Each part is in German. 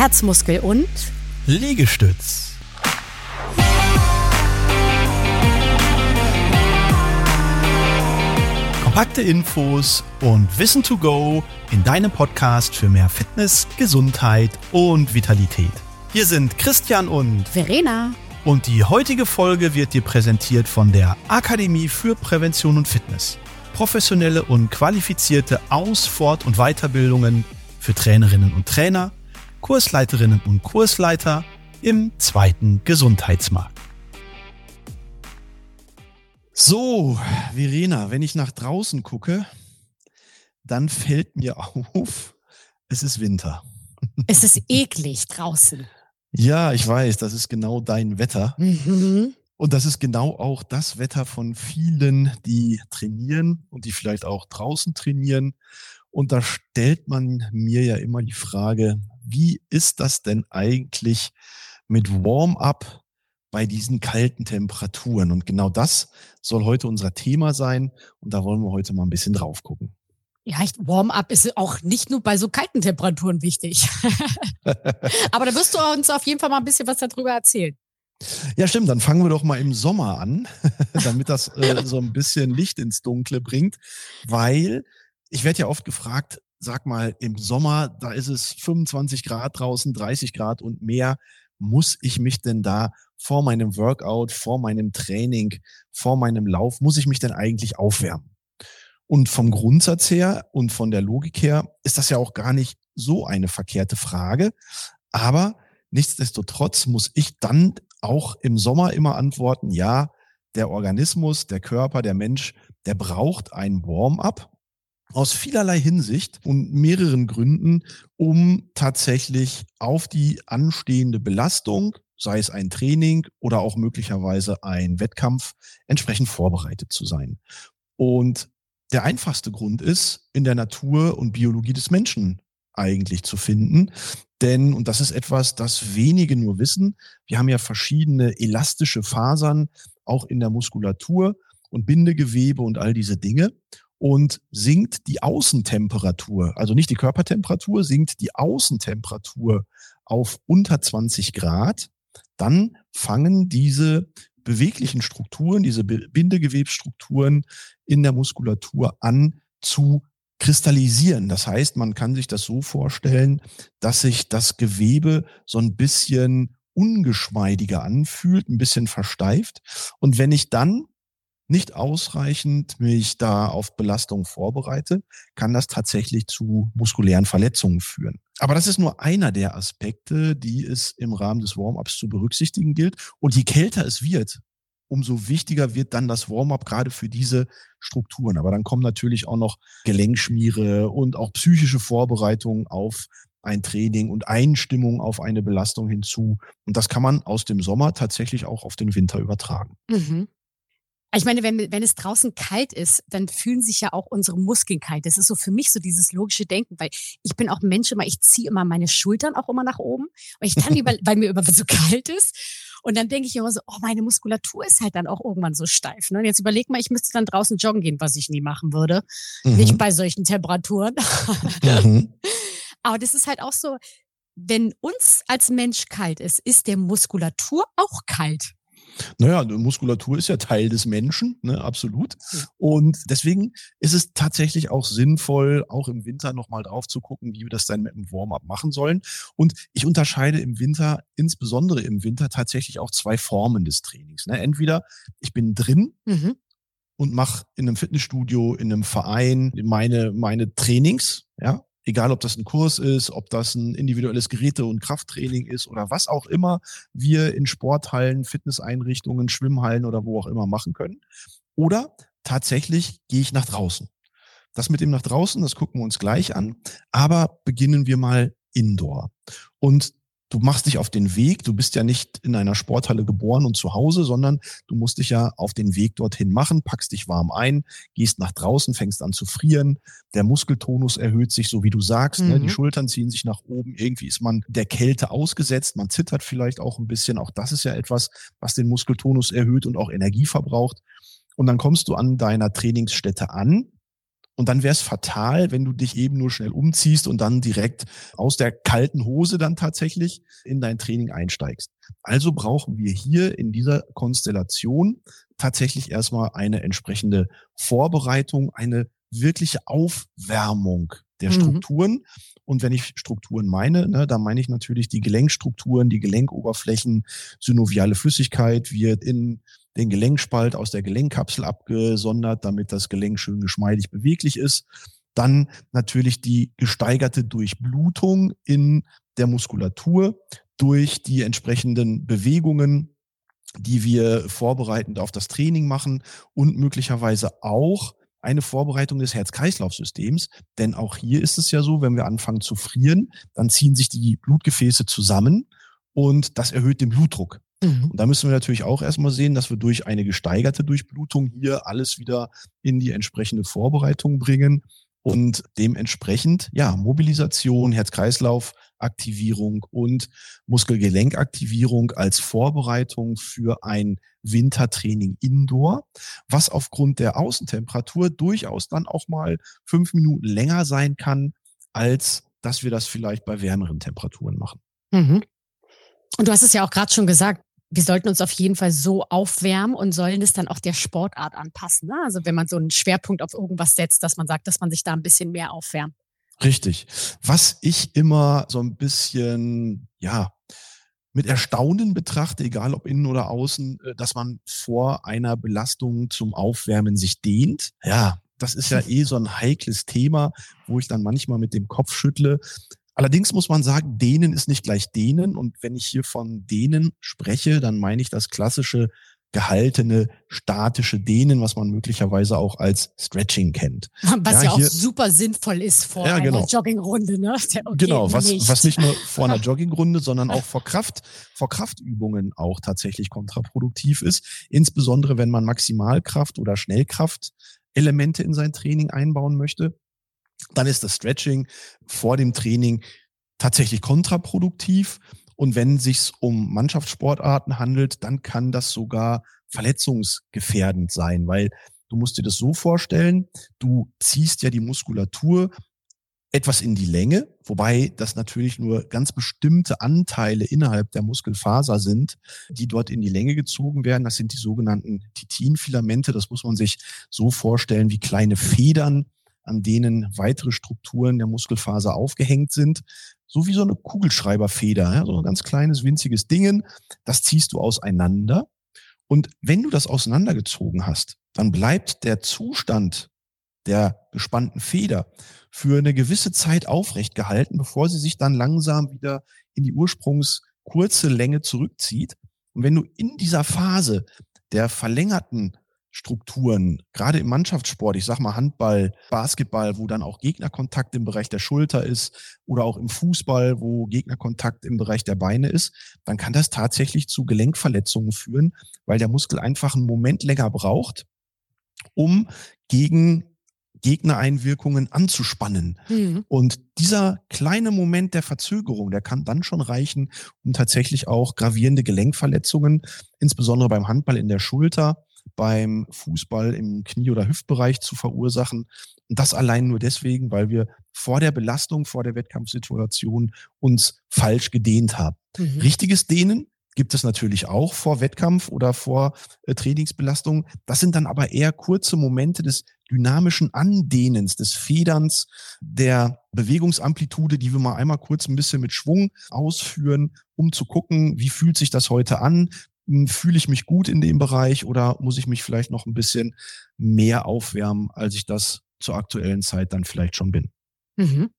Herzmuskel und Liegestütz. Kompakte Infos und Wissen to go in deinem Podcast für mehr Fitness, Gesundheit und Vitalität. Hier sind Christian und Verena. Und die heutige Folge wird dir präsentiert von der Akademie für Prävention und Fitness. Professionelle und qualifizierte Aus-, Fort- und Weiterbildungen für Trainerinnen und Trainer, Kursleiterinnen und Kursleiter im zweiten Gesundheitsmarkt. So, Verena, wenn ich nach draußen gucke, dann fällt mir auf, es ist Winter. Es ist eklig draußen. Ja, ich weiß, das ist genau dein Wetter. Mhm. Und das ist genau auch das Wetter von vielen, die trainieren und die vielleicht auch draußen trainieren. Und da stellt man mir ja immer die Frage, wie ist das denn eigentlich mit Warm-up bei diesen kalten Temperaturen? Und genau das soll heute unser Thema sein. Und da wollen wir heute mal ein bisschen drauf gucken. Ja, Warm-up ist auch nicht nur bei so kalten Temperaturen wichtig. Aber da wirst du uns auf jeden Fall mal ein bisschen was darüber erzählen. Ja, stimmt. Dann fangen wir doch mal im Sommer an, damit das äh, so ein bisschen Licht ins Dunkle bringt. Weil ich werde ja oft gefragt, sag mal, im Sommer, da ist es 25 Grad draußen, 30 Grad und mehr. Muss ich mich denn da vor meinem Workout, vor meinem Training, vor meinem Lauf, muss ich mich denn eigentlich aufwärmen? Und vom Grundsatz her und von der Logik her ist das ja auch gar nicht so eine verkehrte Frage. Aber nichtsdestotrotz muss ich dann auch im Sommer immer antworten, ja, der Organismus, der Körper, der Mensch, der braucht ein Warm-up aus vielerlei Hinsicht und mehreren Gründen, um tatsächlich auf die anstehende Belastung, sei es ein Training oder auch möglicherweise ein Wettkampf, entsprechend vorbereitet zu sein. Und der einfachste Grund ist, in der Natur und Biologie des Menschen eigentlich zu finden. Denn, und das ist etwas, das wenige nur wissen, wir haben ja verschiedene elastische Fasern, auch in der Muskulatur und Bindegewebe und all diese Dinge. Und sinkt die Außentemperatur, also nicht die Körpertemperatur, sinkt die Außentemperatur auf unter 20 Grad, dann fangen diese beweglichen Strukturen, diese Bindegewebsstrukturen in der Muskulatur an zu kristallisieren. Das heißt, man kann sich das so vorstellen, dass sich das Gewebe so ein bisschen ungeschmeidiger anfühlt, ein bisschen versteift. Und wenn ich dann nicht ausreichend mich da auf Belastung vorbereite, kann das tatsächlich zu muskulären Verletzungen führen. Aber das ist nur einer der Aspekte, die es im Rahmen des Warm-ups zu berücksichtigen gilt. Und je kälter es wird, umso wichtiger wird dann das Warm-up gerade für diese Strukturen. Aber dann kommen natürlich auch noch Gelenkschmiere und auch psychische Vorbereitungen auf ein Training und Einstimmung auf eine Belastung hinzu. Und das kann man aus dem Sommer tatsächlich auch auf den Winter übertragen. Mhm. Ich meine, wenn, wenn es draußen kalt ist, dann fühlen sich ja auch unsere Muskeln kalt. Das ist so für mich so dieses logische Denken, weil ich bin auch Mensch immer, ich ziehe immer meine Schultern auch immer nach oben, weil ich dann über, weil mir immer so kalt ist. Und dann denke ich immer so, oh, meine Muskulatur ist halt dann auch irgendwann so steif. Ne? Und jetzt überleg mal, ich müsste dann draußen joggen gehen, was ich nie machen würde. Mhm. Nicht bei solchen Temperaturen. Mhm. Aber das ist halt auch so, wenn uns als Mensch kalt ist, ist der Muskulatur auch kalt. Naja, Muskulatur ist ja Teil des Menschen, ne, absolut. Und deswegen ist es tatsächlich auch sinnvoll, auch im Winter nochmal drauf zu gucken, wie wir das dann mit dem Warm-up machen sollen. Und ich unterscheide im Winter, insbesondere im Winter, tatsächlich auch zwei Formen des Trainings. Ne? Entweder ich bin drin mhm. und mache in einem Fitnessstudio, in einem Verein meine, meine Trainings, ja, egal ob das ein Kurs ist, ob das ein individuelles Geräte- und Krafttraining ist oder was auch immer wir in Sporthallen, Fitnesseinrichtungen, Schwimmhallen oder wo auch immer machen können. Oder tatsächlich gehe ich nach draußen. Das mit dem nach draußen, das gucken wir uns gleich an. Aber beginnen wir mal indoor. Und du machst dich auf den Weg, du bist ja nicht in einer Sporthalle geboren und zu Hause, sondern du musst dich ja auf den Weg dorthin machen, packst dich warm ein, gehst nach draußen, fängst an zu frieren, der Muskeltonus erhöht sich, so wie du sagst, mhm. ne? die mhm. Schultern ziehen sich nach oben, irgendwie ist man der Kälte ausgesetzt, man zittert vielleicht auch ein bisschen, auch das ist ja etwas, was den Muskeltonus erhöht und auch Energie verbraucht. Und dann kommst du an deiner Trainingsstätte an Und dann wäre es fatal, wenn du dich eben nur schnell umziehst und dann direkt aus der kalten Hose dann tatsächlich in dein Training einsteigst. Also brauchen wir hier in dieser Konstellation tatsächlich erstmal eine entsprechende Vorbereitung, eine wirkliche Aufwärmung der mhm. Strukturen. Mhm. Und wenn ich Strukturen meine, ne, da meine ich natürlich die Gelenkstrukturen, die Gelenkoberflächen, synoviale Flüssigkeit wird in den Gelenkspalt aus der Gelenkkapsel abgesondert, damit das Gelenk schön geschmeidig beweglich ist. Dann natürlich die gesteigerte Durchblutung in der Muskulatur durch die entsprechenden Bewegungen, die wir vorbereitend auf das Training machen und möglicherweise auch eine Vorbereitung des Herz-Kreislauf-Systems. Denn auch hier ist es ja so, wenn wir anfangen zu frieren, dann ziehen sich die Blutgefäße zusammen und das erhöht den Blutdruck. Mhm. Und da müssen wir natürlich auch erstmal sehen, dass wir durch eine gesteigerte Durchblutung hier alles wieder in die entsprechende Vorbereitung bringen und dementsprechend, ja, Mobilisation, Herz-Kreislauf-Aktivierung und Muskelgelenkaktivierung als Vorbereitung für ein Wintertraining indoor, was aufgrund der Außentemperatur durchaus dann auch mal fünf Minuten länger sein kann, als dass wir das vielleicht bei wärmeren Temperaturen machen. Mhm. Und du hast es ja auch gerade schon gesagt, wir sollten uns auf jeden Fall so aufwärmen und sollen es dann auch der Sportart anpassen. Ne? Also wenn man so einen Schwerpunkt auf irgendwas setzt, dass man sagt, dass man sich da ein bisschen mehr aufwärmt. Richtig. Was ich immer so ein bisschen, ja, mit Erstaunen betrachte, egal ob innen oder außen, äh, dass man vor einer Belastung zum Aufwärmen sich dehnt. Ja, das ist ja eh so ein heikles Thema, wo ich dann manchmal mit dem Kopf schüttle. Allerdings muss man sagen, dehnen ist nicht gleich dehnen. Und wenn ich hier von dehnen spreche, dann meine ich das klassische gehaltene statische Dehnen, was man möglicherweise auch als Stretching kennt. Was ja, ja auch super sinnvoll ist vor ja, genau. einer Joggingrunde. Ne? Okay, genau, was nicht. was nicht nur vor einer Joggingrunde, sondern auch vor Kraft, vor Kraftübungen auch tatsächlich kontraproduktiv ist. Insbesondere wenn man Maximalkraft oder Schnellkraft Elemente in sein Training einbauen möchte dann ist das Stretching vor dem Training tatsächlich kontraproduktiv. Und wenn es sich um Mannschaftssportarten handelt, dann kann das sogar verletzungsgefährdend sein, weil du musst dir das so vorstellen, du ziehst ja die Muskulatur etwas in die Länge, wobei das natürlich nur ganz bestimmte Anteile innerhalb der Muskelfaser sind, die dort in die Länge gezogen werden. Das sind die sogenannten Titinfilamente. Das muss man sich so vorstellen wie kleine Federn, an denen weitere Strukturen der Muskelfaser aufgehängt sind. So wie so eine Kugelschreiberfeder, ja, so ein ganz kleines, winziges Dingen. Das ziehst du auseinander. Und wenn du das auseinandergezogen hast, dann bleibt der Zustand der gespannten Feder für eine gewisse Zeit aufrecht gehalten, bevor sie sich dann langsam wieder in die ursprungskurze Länge zurückzieht. Und wenn du in dieser Phase der verlängerten Strukturen, gerade im Mannschaftssport, ich sag mal Handball, Basketball, wo dann auch Gegnerkontakt im Bereich der Schulter ist oder auch im Fußball, wo Gegnerkontakt im Bereich der Beine ist, dann kann das tatsächlich zu Gelenkverletzungen führen, weil der Muskel einfach einen Moment länger braucht, um gegen Gegnereinwirkungen anzuspannen. Mhm. Und dieser kleine Moment der Verzögerung, der kann dann schon reichen, um tatsächlich auch gravierende Gelenkverletzungen, insbesondere beim Handball in der Schulter, beim Fußball im Knie- oder Hüftbereich zu verursachen. Und das allein nur deswegen, weil wir vor der Belastung, vor der Wettkampfsituation uns falsch gedehnt haben. Mhm. Richtiges Dehnen gibt es natürlich auch vor Wettkampf oder vor äh, Trainingsbelastung. Das sind dann aber eher kurze Momente des dynamischen Andehnens, des Federns, der Bewegungsamplitude, die wir mal einmal kurz ein bisschen mit Schwung ausführen, um zu gucken, wie fühlt sich das heute an? Hm, fühle ich mich gut in dem Bereich oder muss ich mich vielleicht noch ein bisschen mehr aufwärmen, als ich das zur aktuellen Zeit dann vielleicht schon bin. Mhm.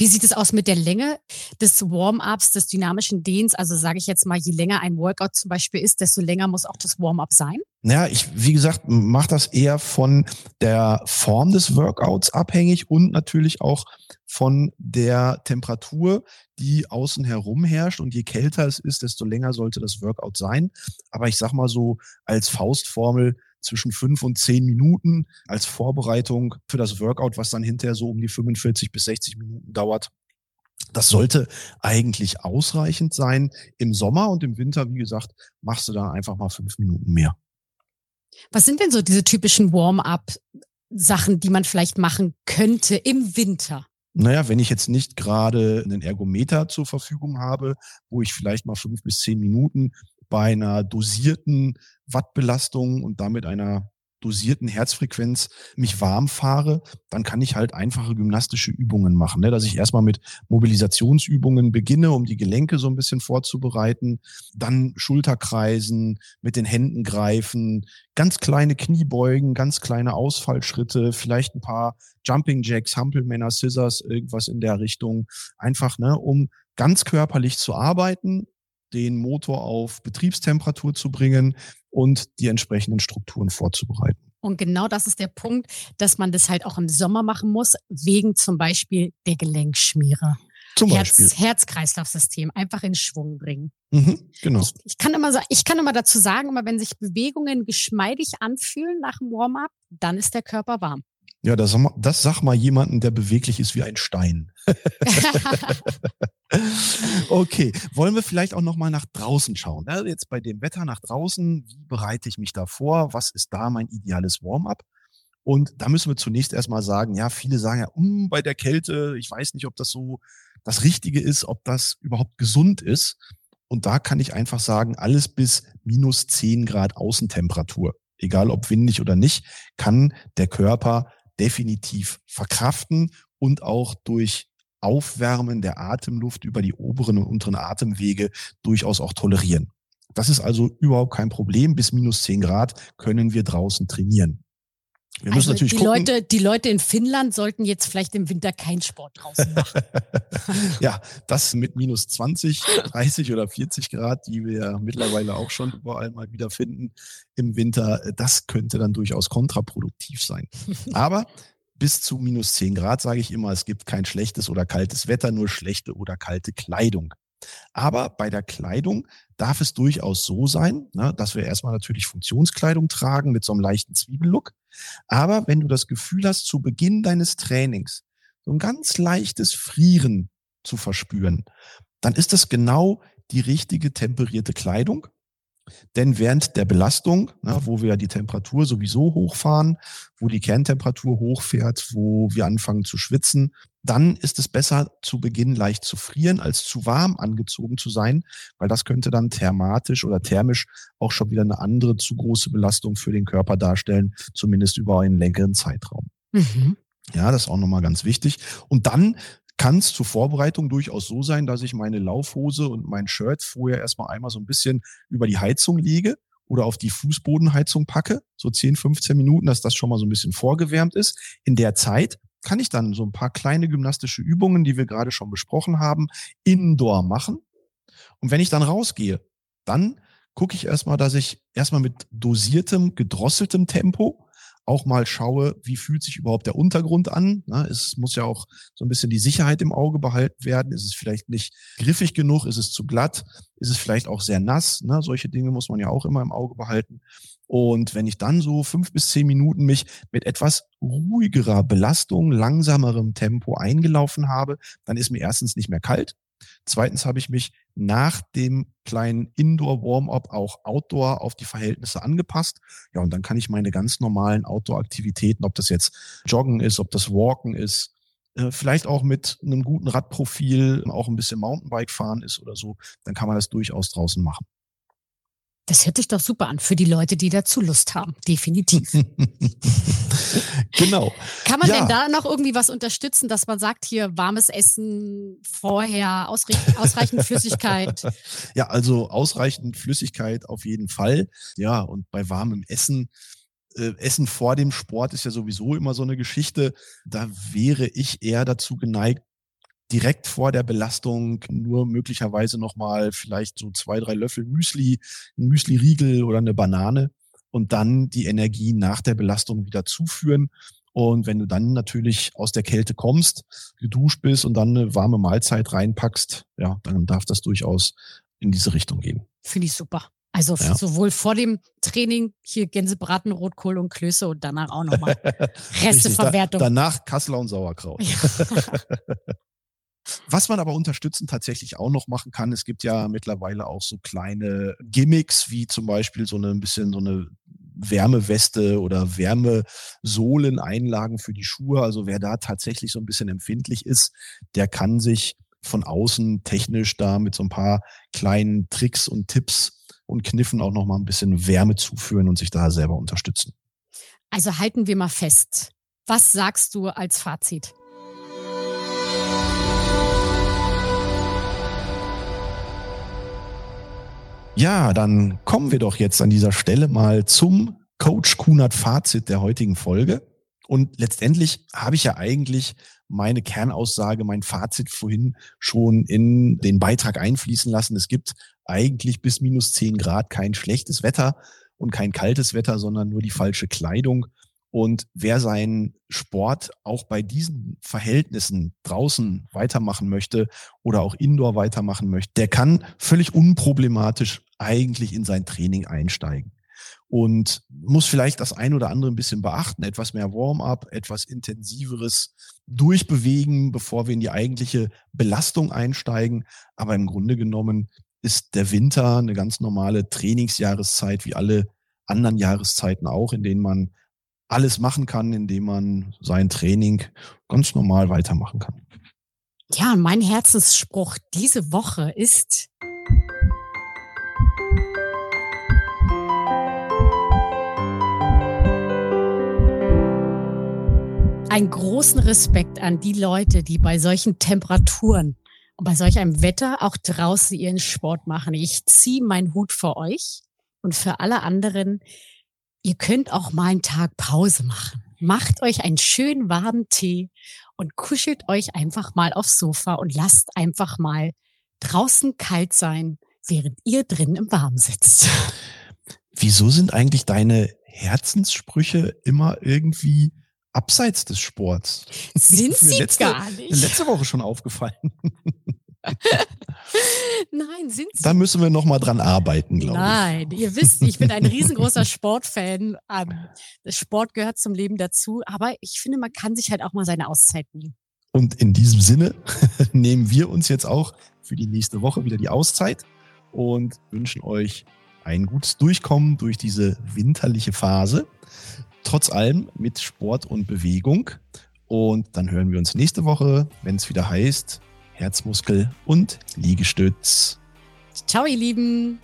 Wie sieht es aus mit der Länge des Warm-ups, des dynamischen Dehns? Also sage ich jetzt mal, je länger ein Workout zum Beispiel ist, desto länger muss auch das Warm-up sein? Naja, ich, wie gesagt, mache das eher von der Form des Workouts abhängig und natürlich auch von der Temperatur, die außen herum herrscht. Und je kälter es ist, desto länger sollte das Workout sein. Aber ich sag mal so als Faustformel, zwischen fünf und zehn Minuten als Vorbereitung für das Workout, was dann hinterher so um die 45 bis 60 Minuten dauert. Das sollte eigentlich ausreichend sein. Im Sommer und im Winter, wie gesagt, machst du da einfach mal fünf Minuten mehr. Was sind denn so diese typischen Warm-up Sachen, die man vielleicht machen könnte im Winter? Naja, wenn ich jetzt nicht gerade einen Ergometer zur Verfügung habe, wo ich vielleicht mal fünf bis zehn Minuten bei einer dosierten Wattbelastung und damit einer dosierten Herzfrequenz mich warm fahre, dann kann ich halt einfache gymnastische Übungen machen. Ne? Dass ich erstmal mit Mobilisationsübungen beginne, um die Gelenke so ein bisschen vorzubereiten, dann Schulterkreisen, mit den Händen greifen, ganz kleine Kniebeugen, ganz kleine Ausfallschritte, vielleicht ein paar Jumping Jacks, Hampelmänner, Scissors, irgendwas in der Richtung. Einfach, ne, um ganz körperlich zu arbeiten, den Motor auf Betriebstemperatur zu bringen und die entsprechenden Strukturen vorzubereiten. Und genau das ist der Punkt, dass man das halt auch im Sommer machen muss, wegen zum Beispiel der Gelenkschmiere. Zum Beispiel. Herz, Herz-Kreislauf-System einfach in Schwung bringen. Mhm, genau. Ich, ich, kann immer, ich kann immer dazu sagen, immer wenn sich Bewegungen geschmeidig anfühlen nach dem Warm-up, dann ist der Körper warm. Ja, das, das sag mal jemanden, der beweglich ist wie ein Stein. okay, wollen wir vielleicht auch noch mal nach draußen schauen? Ne? Jetzt bei dem Wetter nach draußen, wie bereite ich mich da vor? Was ist da mein ideales Warm-up? Und da müssen wir zunächst erstmal sagen, ja, viele sagen ja, um, bei der Kälte, ich weiß nicht, ob das so das Richtige ist, ob das überhaupt gesund ist. Und da kann ich einfach sagen, alles bis minus zehn Grad Außentemperatur, egal ob windig oder nicht, kann der Körper definitiv verkraften und auch durch Aufwärmen der Atemluft über die oberen und unteren Atemwege durchaus auch tolerieren. Das ist also überhaupt kein Problem. Bis minus zehn Grad können wir draußen trainieren. Wir müssen also natürlich die gucken. Leute, die Leute in Finnland sollten jetzt vielleicht im Winter keinen Sport draußen machen. ja, das mit minus 20, 30 oder 40 Grad, die wir mittlerweile auch schon überall mal wieder finden im Winter, das könnte dann durchaus kontraproduktiv sein. Aber bis zu minus 10 Grad sage ich immer, es gibt kein schlechtes oder kaltes Wetter, nur schlechte oder kalte Kleidung. Aber bei der Kleidung darf es durchaus so sein, ne, dass wir erstmal natürlich Funktionskleidung tragen mit so einem leichten Zwiebellook. Aber wenn du das Gefühl hast, zu Beginn deines Trainings so ein ganz leichtes Frieren zu verspüren, dann ist das genau die richtige temperierte Kleidung. Denn während der Belastung, na, wo wir die Temperatur sowieso hochfahren, wo die Kerntemperatur hochfährt, wo wir anfangen zu schwitzen, dann ist es besser zu Beginn leicht zu frieren, als zu warm angezogen zu sein, weil das könnte dann thermatisch oder thermisch auch schon wieder eine andere zu große Belastung für den Körper darstellen, zumindest über einen längeren Zeitraum. Mhm. Ja, das ist auch nochmal ganz wichtig. Und dann kann es zur Vorbereitung durchaus so sein, dass ich meine Laufhose und mein Shirt vorher erstmal einmal so ein bisschen über die Heizung lege oder auf die Fußbodenheizung packe, so 10, 15 Minuten, dass das schon mal so ein bisschen vorgewärmt ist. In der Zeit kann ich dann so ein paar kleine gymnastische Übungen, die wir gerade schon besprochen haben, indoor machen. Und wenn ich dann rausgehe, dann gucke ich erstmal, dass ich erstmal mit dosiertem, gedrosseltem Tempo auch mal schaue, wie fühlt sich überhaupt der Untergrund an. es muss ja auch so ein bisschen die Sicherheit im Auge behalten werden. Ist es vielleicht nicht griffig genug? Ist es zu glatt? Ist es vielleicht auch sehr nass? Ne? Solche Dinge muss man ja auch immer im Auge behalten. Und wenn ich dann so fünf bis zehn Minuten mich mit etwas ruhigerer Belastung, langsamerem Tempo eingelaufen habe, dann ist mir erstens nicht mehr kalt. Zweitens habe ich mich nach dem kleinen Indoor-Warm-up auch Outdoor auf die Verhältnisse angepasst. Ja, und dann kann ich meine ganz normalen Outdoor-Aktivitäten, ob das jetzt Joggen ist, ob das Walken ist, äh, vielleicht auch mit einem guten Radprofil, auch ein bisschen Mountainbike fahren ist oder so, dann kann man das durchaus draußen machen. Das hört sich doch super an für die Leute, die dazu Lust haben. Definitiv. genau. Kann man ja. denn da noch irgendwie was unterstützen, dass man sagt, hier warmes Essen vorher, ausreichend Flüssigkeit? Ja, also ausreichend Flüssigkeit auf jeden Fall. Ja, und bei warmem Essen äh, Essen vor dem Sport ist ja sowieso immer so eine Geschichte. Da wäre ich eher dazu geneigt, direkt vor der Belastung nur möglicherweise nochmal vielleicht so zwei, drei Löffel Müsli, ein Müsli-Riegel oder eine Banane und dann die Energie nach der Belastung wieder zuführen. Und wenn du dann natürlich aus der Kälte kommst, geduscht bist und dann eine warme Mahlzeit reinpackst, ja, dann darf das durchaus in diese Richtung gehen. Finde ich super. Also ja. sowohl vor dem Training hier Gänsebraten, Rotkohl und Klöße und danach auch nochmal Resteverwertung. Da, danach Kassler und Sauerkraut. Ja. Was man aber unterstützend tatsächlich auch noch machen kann, es gibt ja mittlerweile auch so kleine Gimmicks, wie zum Beispiel so eine ein bisschen so eine Wärmeweste oder Wärmesohleneinlagen für die Schuhe. Also wer da tatsächlich so ein bisschen empfindlich ist, der kann sich von außen technisch da mit so ein paar kleinen Tricks und Tipps und Kniffen auch nochmal ein bisschen Wärme zuführen und sich da selber unterstützen. Also halten wir mal fest. Was sagst du als Fazit? Ja, dann kommen wir doch jetzt an dieser Stelle mal zum Coach Kunert Fazit der heutigen Folge. Und letztendlich habe ich ja eigentlich meine Kernaussage, mein Fazit vorhin schon in den Beitrag einfließen lassen. Es gibt eigentlich bis minus zehn Grad kein schlechtes Wetter und kein kaltes Wetter, sondern nur die falsche Kleidung. Und wer seinen Sport auch bei diesen Verhältnissen draußen weitermachen möchte oder auch indoor weitermachen möchte, der kann völlig unproblematisch eigentlich in sein Training einsteigen und muss vielleicht das ein oder andere ein bisschen beachten, etwas mehr Warm-up, etwas intensiveres Durchbewegen, bevor wir in die eigentliche Belastung einsteigen. Aber im Grunde genommen ist der Winter eine ganz normale Trainingsjahreszeit, wie alle anderen Jahreszeiten auch, in denen man alles machen kann, indem man sein Training ganz normal weitermachen kann. Ja, mein Herzensspruch diese Woche ist, einen großen Respekt an die Leute, die bei solchen Temperaturen und bei solch einem Wetter auch draußen ihren Sport machen. Ich ziehe meinen Hut für euch und für alle anderen. Ihr könnt auch mal einen Tag Pause machen. Macht euch einen schönen warmen Tee und kuschelt euch einfach mal aufs Sofa und lasst einfach mal draußen kalt sein, während ihr drin im Warmen sitzt. Wieso sind eigentlich deine Herzenssprüche immer irgendwie abseits des Sports. Sind sie letzte, gar nicht. Letzte Woche schon aufgefallen. Nein, sind sie. Da müssen wir noch mal dran arbeiten, glaube ich. Nein, ihr wisst, ich bin ein riesengroßer Sportfan. Ähm, Sport gehört zum Leben dazu, aber ich finde, man kann sich halt auch mal seine Auszeit nehmen. Und in diesem Sinne nehmen wir uns jetzt auch für die nächste Woche wieder die Auszeit und wünschen euch ein gutes Durchkommen durch diese winterliche Phase trotz allem mit Sport und Bewegung. Und dann hören wir uns nächste Woche, wenn es wieder heißt Herzmuskel und Liegestütz. Ciao, ihr Lieben.